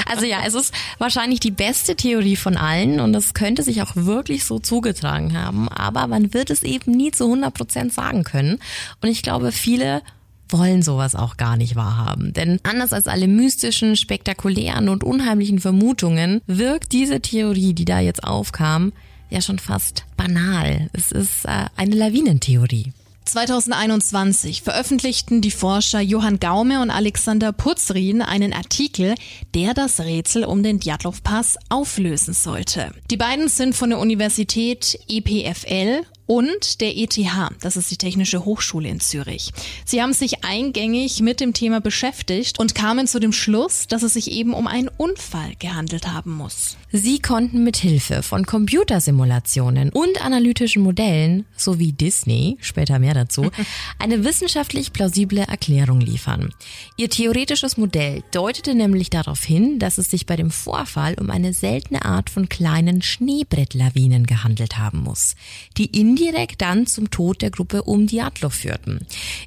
also ja, es ist wahrscheinlich die beste Theorie von allen und es könnte sich auch wirklich so zugetragen haben, aber man wird es eben nie zu 100 Prozent sagen können. Und ich glaube, viele wollen sowas auch gar nicht wahrhaben. Denn anders als alle mystischen, spektakulären und unheimlichen Vermutungen wirkt diese Theorie, die da jetzt aufkam, ja schon fast banal. Es ist äh, eine Lawinentheorie. 2021 veröffentlichten die Forscher Johann Gaume und Alexander Putzrin einen Artikel, der das Rätsel um den Djatlov-Pass auflösen sollte. Die beiden sind von der Universität EPFL und der ETH, das ist die Technische Hochschule in Zürich. Sie haben sich eingängig mit dem Thema beschäftigt und kamen zu dem Schluss, dass es sich eben um einen Unfall gehandelt haben muss. Sie konnten mit Hilfe von Computersimulationen und analytischen Modellen sowie Disney, später mehr dazu, *laughs* eine wissenschaftlich plausible Erklärung liefern. Ihr theoretisches Modell deutete nämlich darauf hin, dass es sich bei dem Vorfall um eine seltene Art von kleinen Schneebrettlawinen gehandelt haben muss, die in indirekt dann zum Tod der Gruppe um Diatlo führten.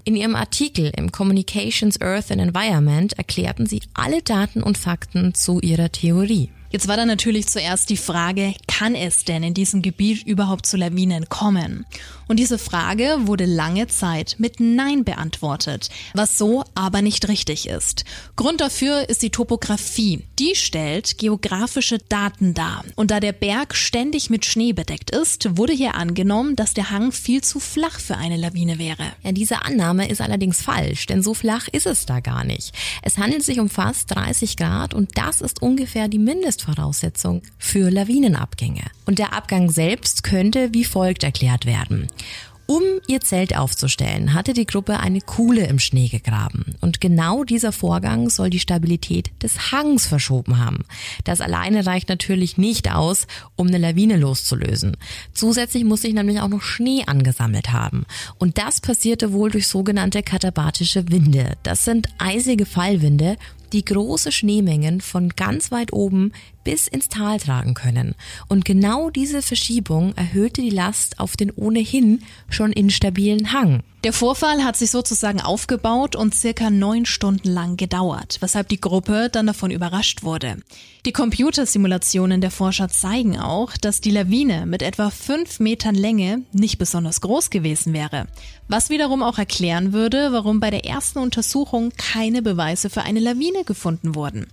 In ihrem Artikel im Communications Earth and Environment erklärten sie alle Daten und Fakten zu ihrer Theorie. Jetzt war da natürlich zuerst die Frage, kann es denn in diesem Gebiet überhaupt zu Lawinen kommen? Und diese Frage wurde lange Zeit mit Nein beantwortet, was so aber nicht richtig ist. Grund dafür ist die Topographie. Die stellt geografische Daten dar. Und da der Berg ständig mit Schnee bedeckt ist, wurde hier angenommen, dass der Hang viel zu flach für eine Lawine wäre. Ja, diese Annahme ist allerdings falsch, denn so flach ist es da gar nicht. Es handelt sich um fast 30 Grad und das ist ungefähr die Mindestvoraussetzung für Lawinenabgänge. Und der Abgang selbst könnte wie folgt erklärt werden. Um ihr Zelt aufzustellen, hatte die Gruppe eine Kuhle im Schnee gegraben. Und genau dieser Vorgang soll die Stabilität des Hangs verschoben haben. Das alleine reicht natürlich nicht aus, um eine Lawine loszulösen. Zusätzlich muss sich nämlich auch noch Schnee angesammelt haben. Und das passierte wohl durch sogenannte katabatische Winde. Das sind eisige Fallwinde, die große Schneemengen von ganz weit oben bis ins Tal tragen können. Und genau diese Verschiebung erhöhte die Last auf den ohnehin schon instabilen Hang. Der Vorfall hat sich sozusagen aufgebaut und circa neun Stunden lang gedauert, weshalb die Gruppe dann davon überrascht wurde. Die Computersimulationen der Forscher zeigen auch, dass die Lawine mit etwa fünf Metern Länge nicht besonders groß gewesen wäre, was wiederum auch erklären würde, warum bei der ersten Untersuchung keine Beweise für eine Lawine gefunden wurden.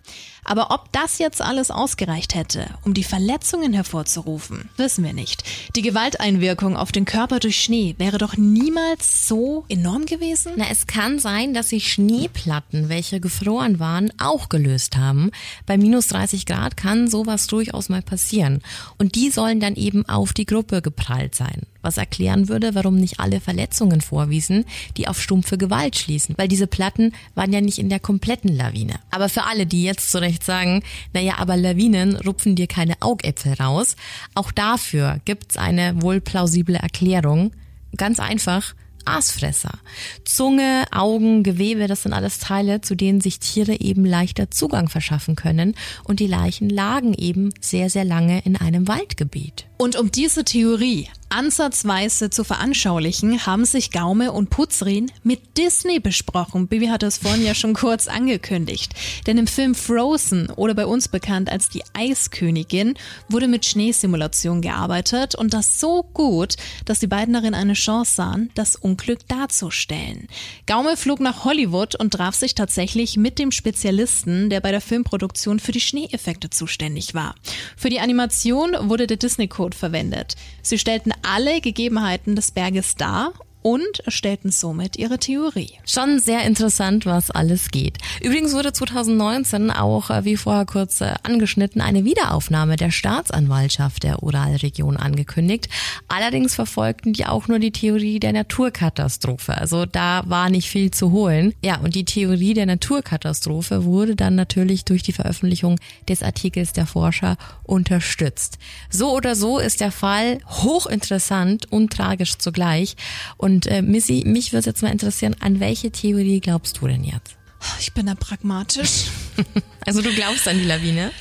Aber ob das jetzt alles ausgereicht hätte, um die Verletzungen hervorzurufen, wissen wir nicht. Die Gewalteinwirkung auf den Körper durch Schnee wäre doch niemals so enorm gewesen? Na, es kann sein, dass sich Schneeplatten, welche gefroren waren, auch gelöst haben. Bei minus 30 Grad kann sowas durchaus mal passieren. Und die sollen dann eben auf die Gruppe geprallt sein was erklären würde, warum nicht alle Verletzungen vorwiesen, die auf stumpfe Gewalt schließen, weil diese Platten waren ja nicht in der kompletten Lawine. Aber für alle, die jetzt zu Recht sagen, naja, aber Lawinen rupfen dir keine Augäpfel raus, auch dafür gibt's eine wohl plausible Erklärung. Ganz einfach, Aasfresser. Zunge, Augen, Gewebe, das sind alles Teile, zu denen sich Tiere eben leichter Zugang verschaffen können und die Leichen lagen eben sehr, sehr lange in einem Waldgebiet. Und um diese Theorie ansatzweise zu veranschaulichen, haben sich Gaume und Putzrin mit Disney besprochen. Bibi hat das vorhin ja schon kurz angekündigt. Denn im Film Frozen oder bei uns bekannt als die Eiskönigin wurde mit Schneesimulation gearbeitet und das so gut, dass die beiden darin eine Chance sahen, das Unglück darzustellen. Gaume flog nach Hollywood und traf sich tatsächlich mit dem Spezialisten, der bei der Filmproduktion für die Schneeeffekte zuständig war. Für die Animation wurde der Disney Code verwendet. Sie stellten alle Gegebenheiten des Berges dar und stellten somit ihre Theorie. Schon sehr interessant, was alles geht. Übrigens wurde 2019 auch, äh, wie vorher kurz äh, angeschnitten, eine Wiederaufnahme der Staatsanwaltschaft der Uralregion angekündigt. Allerdings verfolgten die auch nur die Theorie der Naturkatastrophe. Also da war nicht viel zu holen. Ja, und die Theorie der Naturkatastrophe wurde dann natürlich durch die Veröffentlichung des Artikels der Forscher unterstützt. So oder so ist der Fall hochinteressant und tragisch zugleich. Und äh, Missy, mich würde jetzt mal interessieren, an welche Theorie glaubst du denn jetzt? Ich bin da pragmatisch. *laughs* also du glaubst an die Lawine?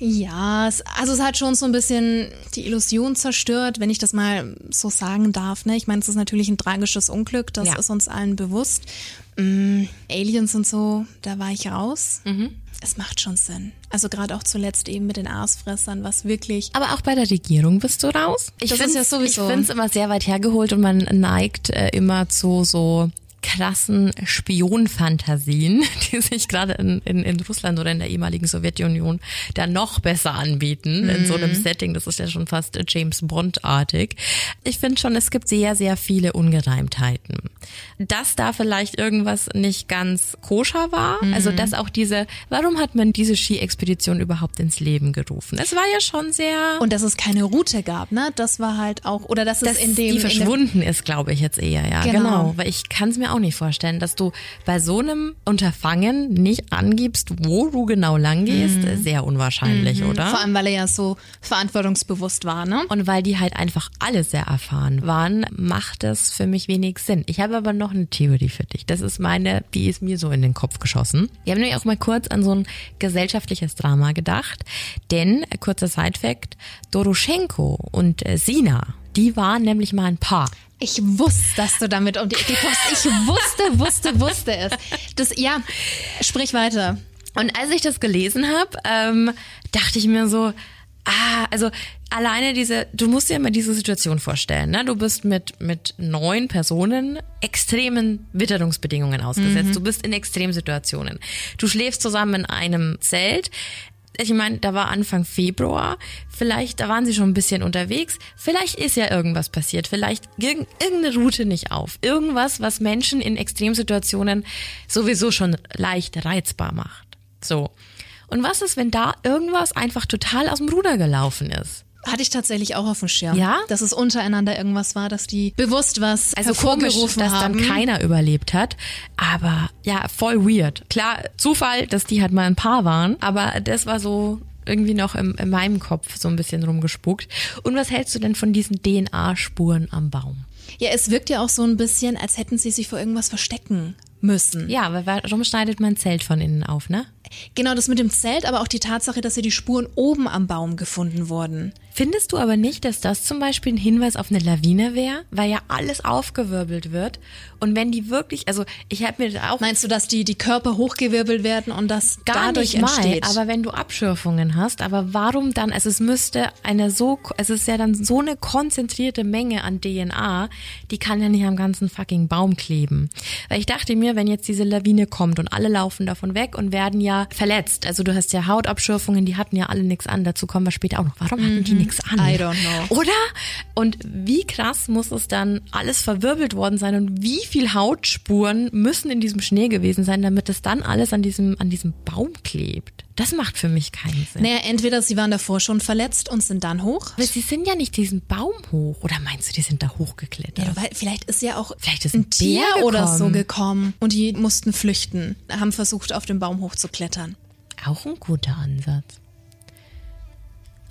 Ja, es, also es hat schon so ein bisschen die Illusion zerstört, wenn ich das mal so sagen darf. Ne? Ich meine, es ist natürlich ein tragisches Unglück, das ja. ist uns allen bewusst. Mm, Aliens und so, da war ich raus. Mhm. Es macht schon Sinn. Also gerade auch zuletzt eben mit den Aasfressern, was wirklich. Aber auch bei der Regierung bist du raus? Ich finde ja sowieso. Ich finde es immer sehr weit hergeholt und man neigt äh, immer zu so krassen Spionfantasien, *laughs* die sich gerade in, in, in Russland oder in der ehemaligen Sowjetunion da noch besser anbieten mhm. in so einem mhm. Setting. Das ist ja schon fast James Bond-artig. Ich finde schon, es gibt sehr, sehr viele Ungereimtheiten. Dass da vielleicht irgendwas nicht ganz koscher war, mhm. also dass auch diese, warum hat man diese Ski-Expedition überhaupt ins Leben gerufen? Es war ja schon sehr... Und dass es keine Route gab, ne? Das war halt auch, oder dass, dass es in dem... Die verschwunden ist, glaube ich jetzt eher, ja. Genau. genau. Weil ich kann es mir auch nicht vorstellen, dass du bei so einem Unterfangen nicht angibst, wo du genau lang gehst. Mhm. Sehr unwahrscheinlich, mhm. oder? Vor allem, weil er ja so verantwortungsbewusst war, ne? Und weil die halt einfach alle sehr erfahren waren, macht das für mich wenig Sinn. Ich habe aber noch eine Theorie für dich. Das ist meine, die ist mir so in den Kopf geschossen. Wir haben nämlich auch mal kurz an so ein gesellschaftliches Drama gedacht. Denn, kurzer Sidefact, Doroschenko und äh, Sina, die waren nämlich mal ein Paar. Ich wusste, dass du damit um die Ecke kommst. Ich wusste, wusste, wusste es. Das, ja, sprich weiter. Und als ich das gelesen habe, ähm, dachte ich mir so, ah, also alleine diese, du musst dir immer diese Situation vorstellen, ne? Du bist mit, mit neun Personen extremen Witterungsbedingungen ausgesetzt. Mhm. Du bist in Extremsituationen. Du schläfst zusammen in einem Zelt ich meine, da war Anfang Februar, vielleicht, da waren sie schon ein bisschen unterwegs, vielleicht ist ja irgendwas passiert, vielleicht ging irgendeine Route nicht auf, irgendwas, was Menschen in Extremsituationen sowieso schon leicht reizbar macht. So. Und was ist, wenn da irgendwas einfach total aus dem Ruder gelaufen ist? Hatte ich tatsächlich auch auf dem Schirm. Ja? Dass es untereinander irgendwas war, dass die bewusst was also hervorgerufen komisch, dass haben. dann keiner überlebt hat. Aber ja, voll weird. Klar, Zufall, dass die halt mal ein Paar waren. Aber das war so irgendwie noch im, in meinem Kopf so ein bisschen rumgespuckt. Und was hältst du denn von diesen DNA-Spuren am Baum? Ja, es wirkt ja auch so ein bisschen, als hätten sie sich vor irgendwas verstecken müssen. Ja, aber warum schneidet man ein Zelt von innen auf, ne? Genau, das mit dem Zelt, aber auch die Tatsache, dass hier die Spuren oben am Baum gefunden wurden. Findest du aber nicht, dass das zum Beispiel ein Hinweis auf eine Lawine wäre? Weil ja alles aufgewirbelt wird. Und wenn die wirklich, also ich habe mir auch. Meinst du, dass die, die Körper hochgewirbelt werden und das gar dadurch nicht mal, entsteht? Aber wenn du Abschürfungen hast, aber warum dann? Also es müsste eine so, es ist ja dann so eine konzentrierte Menge an DNA, die kann ja nicht am ganzen fucking Baum kleben. Weil ich dachte mir, wenn jetzt diese Lawine kommt und alle laufen davon weg und werden ja verletzt. Also du hast ja Hautabschürfungen, die hatten ja alle nichts an. Dazu kommen wir später auch noch. Warum hatten die mhm. nichts an? I don't know. Oder? Und wie krass muss es dann alles verwirbelt worden sein und wie viel Hautspuren müssen in diesem Schnee gewesen sein, damit es dann alles an diesem, an diesem Baum klebt? Das macht für mich keinen Sinn. Naja, entweder sie waren davor schon verletzt und sind dann hoch. Aber sie sind ja nicht diesen Baum hoch. Oder meinst du, die sind da hochgeklettert? Ja, weil vielleicht ist ja auch vielleicht ist ein, ein Tier oder so gekommen und die mussten flüchten, haben versucht, auf den Baum hochzuklettern. Auch ein guter Ansatz.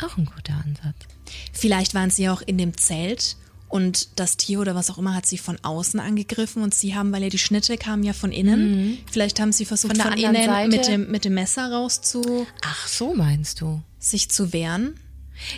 Auch ein guter Ansatz. Vielleicht waren sie auch in dem Zelt und das Tier oder was auch immer hat sie von außen angegriffen und sie haben, weil ja die Schnitte kamen ja von innen, mhm. vielleicht haben sie versucht von, von innen Seite? mit dem, mit dem Messer rauszu. Ach, so meinst du? Sich zu wehren.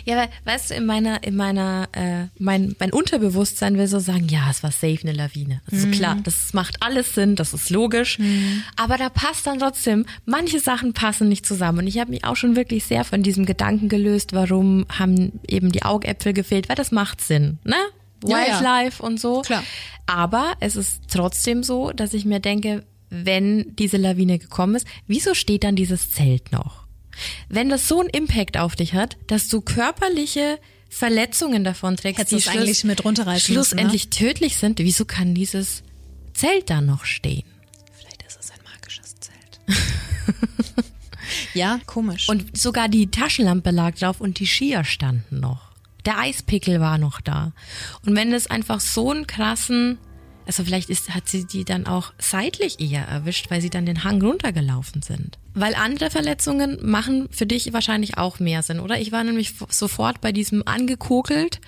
Ja, weil, weißt du, in meiner, in meiner, äh, mein, mein Unterbewusstsein will so sagen, ja, es war safe eine Lawine. Also mhm. klar, das macht alles Sinn, das ist logisch. Mhm. Aber da passt dann trotzdem, manche Sachen passen nicht zusammen. Und ich habe mich auch schon wirklich sehr von diesem Gedanken gelöst, warum haben eben die Augäpfel gefehlt, weil das macht Sinn, ne? Wildlife ja, ja. und so. Klar. Aber es ist trotzdem so, dass ich mir denke, wenn diese Lawine gekommen ist, wieso steht dann dieses Zelt noch? Wenn das so einen Impact auf dich hat, dass du körperliche Verletzungen davon trägst, Hättest es eigentlich mit runterreißen müssen, schlussendlich tödlich sind, wieso kann dieses Zelt da noch stehen? Vielleicht ist es ein magisches Zelt. *laughs* ja, komisch. Und sogar die Taschenlampe lag drauf und die Skier standen noch. Der Eispickel war noch da. Und wenn es einfach so einen krassen, also vielleicht ist, hat sie die dann auch seitlich eher erwischt, weil sie dann den Hang runtergelaufen sind. Weil andere Verletzungen machen für dich wahrscheinlich auch mehr Sinn, oder? Ich war nämlich sofort bei diesem angekokelt,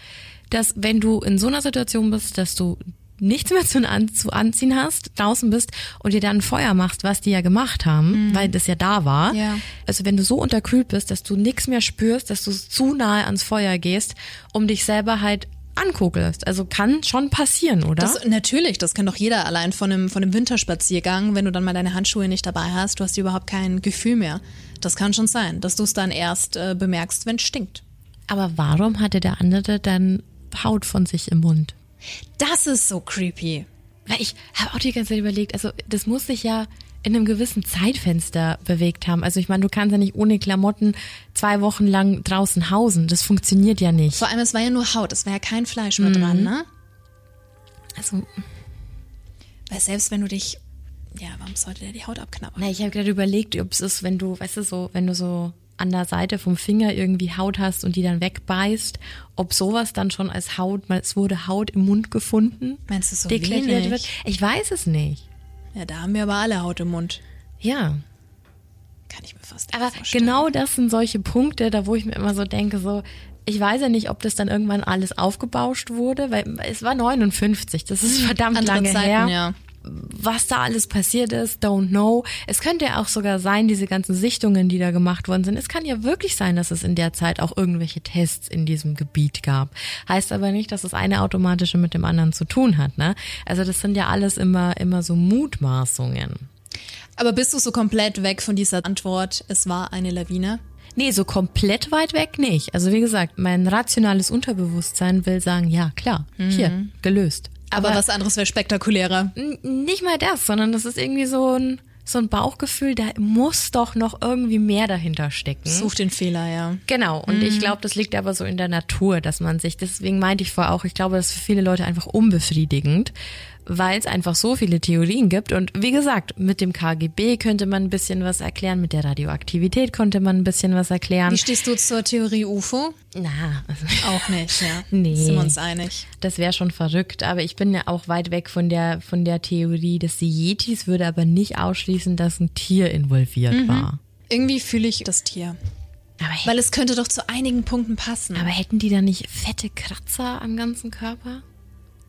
dass wenn du in so einer Situation bist, dass du nichts mehr zu, an, zu anziehen hast, draußen bist und dir dann ein Feuer machst, was die ja gemacht haben, mhm. weil das ja da war. Ja. Also wenn du so unterkühlt bist, dass du nichts mehr spürst, dass du zu nahe ans Feuer gehst, um dich selber halt ankugelst. Also kann schon passieren, oder? Das, natürlich, das kann doch jeder allein von einem, von einem Winterspaziergang, wenn du dann mal deine Handschuhe nicht dabei hast, du hast überhaupt kein Gefühl mehr. Das kann schon sein, dass du es dann erst äh, bemerkst, wenn es stinkt. Aber warum hatte der andere dann Haut von sich im Mund? Das ist so creepy. Weil ich habe auch die ganze Zeit überlegt, also das muss sich ja in einem gewissen Zeitfenster bewegt haben. Also ich meine, du kannst ja nicht ohne Klamotten zwei Wochen lang draußen hausen. Das funktioniert ja nicht. Vor allem, es war ja nur Haut, es war ja kein Fleisch mehr mhm. dran, ne? Also. Weil selbst wenn du dich. Ja, warum sollte der die Haut abknabbern? Na, ich habe gerade überlegt, ob es ist, wenn du, weißt du, so, wenn du so an der Seite vom Finger irgendwie Haut hast und die dann wegbeißt, ob sowas dann schon als Haut, es wurde Haut im Mund gefunden, Meinst du so deklariert wird. Ich weiß es nicht. Ja, da haben wir aber alle Haut im Mund. Ja. Kann ich mir fast Aber vorstellen. genau das sind solche Punkte, da wo ich mir immer so denke, so, ich weiß ja nicht, ob das dann irgendwann alles aufgebauscht wurde, weil es war 59, das ist verdammt Andere lange Zeiten, her. Ja was da alles passiert ist, don't know. Es könnte ja auch sogar sein, diese ganzen Sichtungen, die da gemacht worden sind. Es kann ja wirklich sein, dass es in der Zeit auch irgendwelche Tests in diesem Gebiet gab. Heißt aber nicht, dass das eine automatische mit dem anderen zu tun hat, ne? Also das sind ja alles immer, immer so Mutmaßungen. Aber bist du so komplett weg von dieser Antwort, es war eine Lawine? Nee, so komplett weit weg nicht. Also wie gesagt, mein rationales Unterbewusstsein will sagen, ja, klar, mhm. hier, gelöst. Aber, Aber was anderes wäre spektakulärer. Nicht mal das, sondern das ist irgendwie so ein, so ein Bauchgefühl, da muss doch noch irgendwie mehr dahinter stecken. Such den Fehler, ja. Genau. Und mhm. ich glaube, das liegt aber so in der Natur, dass man sich, deswegen meinte ich vorher auch, ich glaube, das ist für viele Leute einfach unbefriedigend weil es einfach so viele Theorien gibt. Und wie gesagt, mit dem KGB könnte man ein bisschen was erklären, mit der Radioaktivität konnte man ein bisschen was erklären. Wie stehst du zur Theorie UFO? Na, also auch nicht, ja. *laughs* Nee. Sind wir uns einig. Das wäre schon verrückt, aber ich bin ja auch weit weg von der, von der Theorie des Yetis, würde aber nicht ausschließen, dass ein Tier involviert mhm. war. Irgendwie fühle ich das Tier. Weil es könnte doch zu einigen Punkten passen. Aber hätten die da nicht fette Kratzer am ganzen Körper?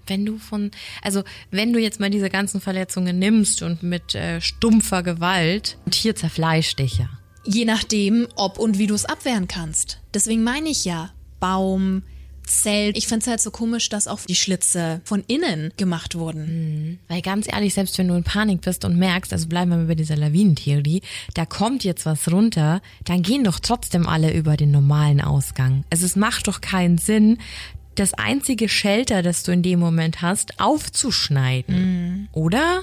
Wenn du von, also wenn du jetzt mal diese ganzen Verletzungen nimmst und mit äh, stumpfer Gewalt, ein Tier zerfleischt dich ja. Je nachdem, ob und wie du es abwehren kannst. Deswegen meine ich ja, Baum, Zelt. Ich finde es halt so komisch, dass auch die Schlitze von innen gemacht wurden. Mhm. Weil ganz ehrlich, selbst wenn du in Panik bist und merkst, also bleiben wir mal bei dieser Lawinentheorie, da kommt jetzt was runter, dann gehen doch trotzdem alle über den normalen Ausgang. Also es macht doch keinen Sinn, das einzige Shelter, das du in dem Moment hast, aufzuschneiden. Mhm. Oder?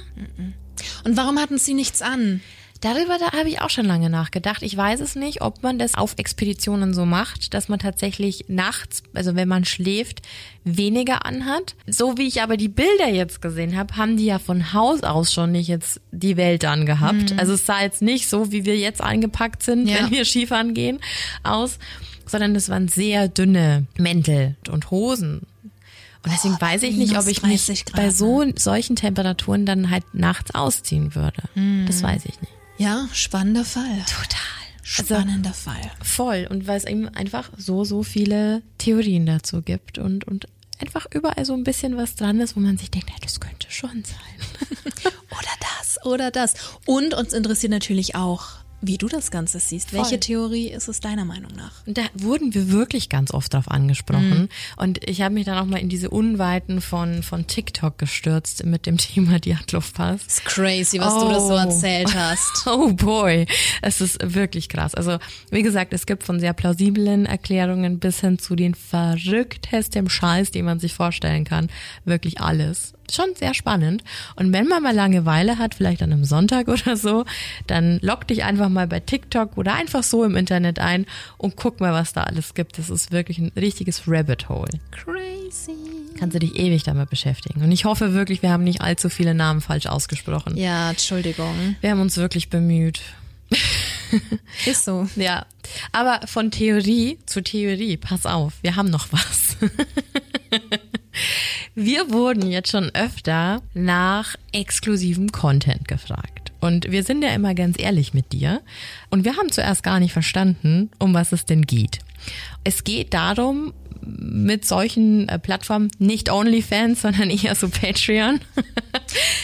Und warum hatten sie nichts an? Darüber da habe ich auch schon lange nachgedacht. Ich weiß es nicht, ob man das auf Expeditionen so macht, dass man tatsächlich nachts, also wenn man schläft, weniger anhat. So wie ich aber die Bilder jetzt gesehen habe, haben die ja von Haus aus schon nicht jetzt die Welt angehabt. Mhm. Also es sah jetzt nicht so, wie wir jetzt angepackt sind, ja. wenn wir Skifahren gehen, aus sondern es waren sehr dünne Mäntel und Hosen. Und deswegen oh, weiß ich nicht, ob ich mich Grad, bei so ne? solchen Temperaturen dann halt nachts ausziehen würde. Mm. Das weiß ich nicht. Ja, spannender Fall. Total. Spannender also, Fall. Voll. Und weil es eben einfach so, so viele Theorien dazu gibt und, und einfach überall so ein bisschen was dran ist, wo man sich denkt, ja, das könnte schon sein. *laughs* oder das, oder das. Und uns interessiert natürlich auch, wie du das Ganze siehst. Voll. Welche Theorie ist es deiner Meinung nach? Da wurden wir wirklich ganz oft drauf angesprochen. Mhm. Und ich habe mich dann auch mal in diese Unweiten von, von TikTok gestürzt mit dem *laughs* Thema Diatlov-Pass. Ist crazy, was oh. du das so erzählt *laughs* hast. Oh boy. Es ist wirklich krass. Also, wie gesagt, es gibt von sehr plausiblen Erklärungen bis hin zu den verrücktesten Scheiß, den man sich vorstellen kann. Wirklich alles schon sehr spannend. Und wenn man mal Langeweile hat, vielleicht an einem Sonntag *laughs* oder so, dann lock dich einfach mal bei TikTok oder einfach so im Internet ein und guck mal, was da alles gibt. Das ist wirklich ein richtiges Rabbit Hole. Crazy. Kannst du dich ewig damit beschäftigen. Und ich hoffe wirklich, wir haben nicht allzu viele Namen falsch ausgesprochen. Ja, Entschuldigung. Wir haben uns wirklich bemüht. *laughs* Ist so. Ja, aber von Theorie zu Theorie, pass auf, wir haben noch was. *laughs* wir wurden jetzt schon öfter nach exklusivem Content gefragt. Und wir sind ja immer ganz ehrlich mit dir. Und wir haben zuerst gar nicht verstanden, um was es denn geht. Es geht darum, mit solchen äh, Plattformen nicht OnlyFans, sondern eher so Patreon. *laughs*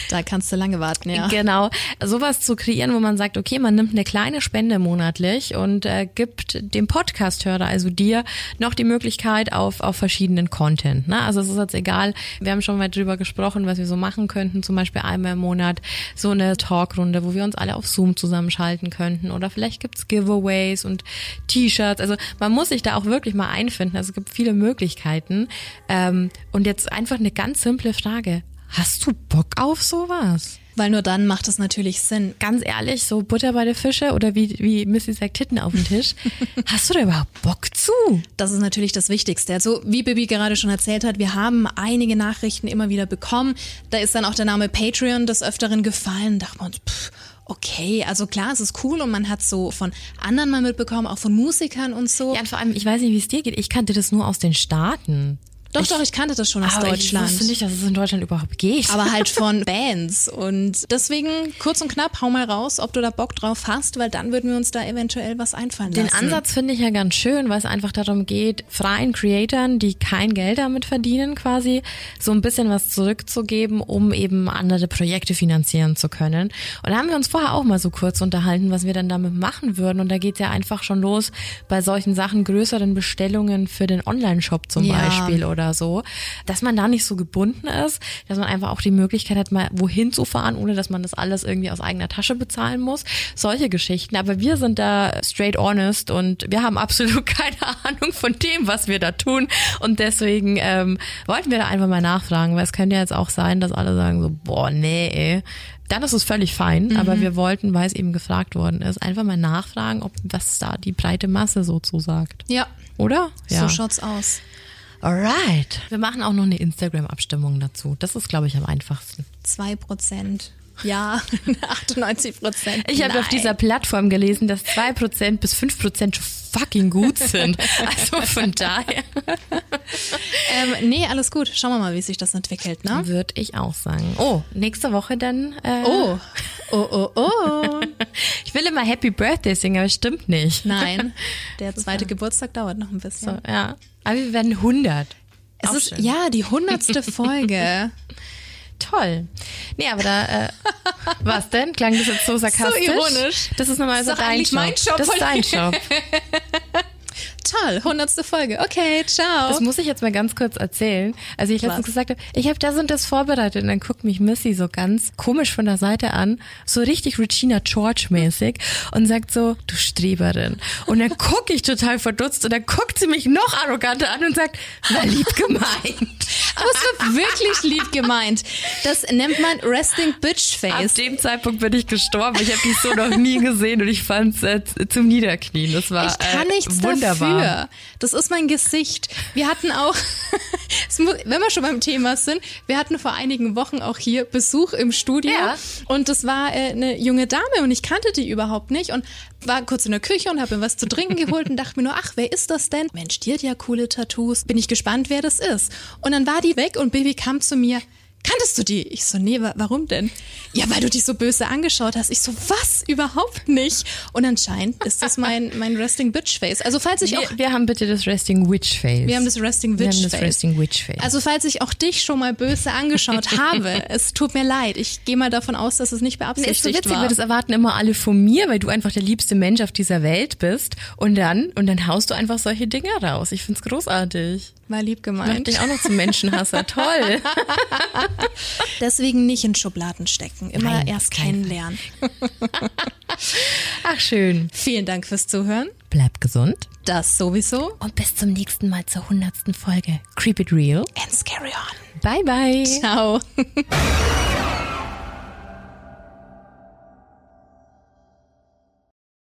Da kannst du lange warten, ja. Genau, sowas zu kreieren, wo man sagt, okay, man nimmt eine kleine Spende monatlich und äh, gibt dem Podcast-Hörer, also dir, noch die Möglichkeit auf, auf verschiedenen Content. Ne? Also es ist jetzt egal, wir haben schon mal drüber gesprochen, was wir so machen könnten, zum Beispiel einmal im Monat so eine Talkrunde, wo wir uns alle auf Zoom zusammenschalten könnten oder vielleicht gibt's Giveaways und T-Shirts. Also man muss sich da auch wirklich mal einfinden. Also es gibt viele Möglichkeiten. Ähm, und jetzt einfach eine ganz simple Frage. Hast du Bock auf sowas? Weil nur dann macht es natürlich Sinn. Ganz ehrlich, so Butter bei der Fische oder wie, wie Missy sagt, Titten auf dem Tisch. *laughs* Hast du da überhaupt Bock zu? Das ist natürlich das Wichtigste. Also, wie Bibi gerade schon erzählt hat, wir haben einige Nachrichten immer wieder bekommen. Da ist dann auch der Name Patreon des Öfteren gefallen. Da dachten wir uns, pff, okay, also klar, es ist cool und man hat so von anderen mal mitbekommen, auch von Musikern und so. Ja, und vor allem, ich weiß nicht, wie es dir geht. Ich kannte das nur aus den Staaten. Doch, doch, ich kannte das schon aus Aber Deutschland. Ich wusste nicht, dass es in Deutschland überhaupt geht. aber halt *laughs* von Bands. Und deswegen kurz und knapp, hau mal raus, ob du da Bock drauf hast, weil dann würden wir uns da eventuell was einfallen Den lassen. Ansatz finde ich ja ganz schön, weil es einfach darum geht, freien Creatoren, die kein Geld damit verdienen, quasi so ein bisschen was zurückzugeben, um eben andere Projekte finanzieren zu können. Und da haben wir uns vorher auch mal so kurz unterhalten, was wir dann damit machen würden. Und da geht ja einfach schon los bei solchen Sachen, größeren Bestellungen für den Online-Shop zum Ja. Beispiel oder so, dass man da nicht so gebunden ist, dass man einfach auch die Möglichkeit hat, mal wohin zu fahren, ohne dass man das alles irgendwie aus eigener Tasche bezahlen muss. Solche Geschichten. Aber wir sind da straight honest und wir haben absolut *laughs* keine Ahnung von dem, was wir da tun. Und deswegen ähm, wollten wir da einfach mal nachfragen, weil es könnte ja jetzt auch sein, dass alle sagen so, boah, nee, ey. Dann ist es völlig fein, aber wir wollten, weil es eben gefragt worden ist, einfach mal nachfragen, ob was da die breite Masse so zu sagt. Ja, Oder? so schaut's aus. Alright. Wir machen auch noch eine Instagram-Abstimmung dazu. Das ist, glaube ich, am einfachsten. Zwei Prozent. Ja, *laughs* 98 Prozent. Ich habe auf dieser Plattform gelesen, dass 2% bis 5% schon fucking gut sind. *laughs* Also von daher Ähm, nee, alles gut. Schauen wir mal, wie sich das entwickelt, ne? würde ich auch sagen. Oh, nächste Woche dann. Äh, Oh, oh, oh, oh. *laughs* Ich will immer Happy Birthday singen, aber es stimmt nicht. Nein, der zweite Geburtstag dauert noch ein bisschen. So, ja. Aber wir werden 100. Es Auch ist schön. ja die hundertste Folge. Toll. Nee, aber da, äh, was denn? Klang das jetzt so *laughs* sarkastisch? ironisch. Das ist Ist so dein Job. mein Job, Das ist dein. Job. *laughs* Toll, hundertste Folge. Okay, ciao. Das muss ich jetzt mal ganz kurz erzählen. Also ich letztens Was? gesagt habe, ich habe das und das vorbereitet und dann guckt mich Missy so ganz komisch von der Seite an, so richtig Regina George mäßig und sagt so, du Streberin. Und dann gucke ich total verdutzt und dann guckt sie mich noch arroganter an und sagt, war lieb gemeint. *laughs* Aber es war wirklich lieb gemeint. Das nennt man Resting Bitch Ab Face. dem Zeitpunkt bin ich gestorben. Ich habe dich so noch nie gesehen und ich fand es äh, zum Niederknien. Das war Ich kann äh, nichts wunderbar. dafür. Das ist mein Gesicht. Wir hatten auch, *laughs* wenn wir schon beim Thema sind, wir hatten vor einigen Wochen auch hier Besuch im Studio Ja. und das war äh, eine junge Dame und ich kannte die überhaupt nicht und war kurz in der Küche und habe mir was zu trinken geholt und dachte mir nur, ach, wer ist das denn? Mensch, die hat ja coole Tattoos. Bin ich gespannt, wer das ist. Und dann war die weg und Baby kam zu mir. Kanntest du die? Ich so, nee, wa warum denn? Ja, weil du dich so böse angeschaut hast. Ich so, was? Überhaupt nicht. Und anscheinend ist das mein, *laughs* mein Resting Bitch Face. Also falls ich auch, Wir, wir haben bitte das Resting Witch Face. wir haben das Resting Wir Witch haben das Face. Resting Witch Face. Also falls ich auch dich schon mal böse angeschaut *laughs* habe, es tut mir leid. Ich gehe mal davon aus, dass es nicht ist so beabsichtigt witzig, war. weil das erwarten immer alle von mir, weil du einfach der liebste Mensch auf dieser Welt bist. Und dann, und dann haust du einfach solche Dinge raus. Ich find's großartig. War lieb gemeint. dich auch noch zum Menschenhasser. Toll. *laughs* Deswegen nicht in Schubladen stecken. Immer Nein, erst kennenlernen. Ach, schön. Vielen Dank fürs Zuhören. Bleib gesund. Das sowieso. Und bis zum nächsten Mal zur hundertsten Folge. Creep it real. And carry on. Bye, bye. Ciao. *laughs*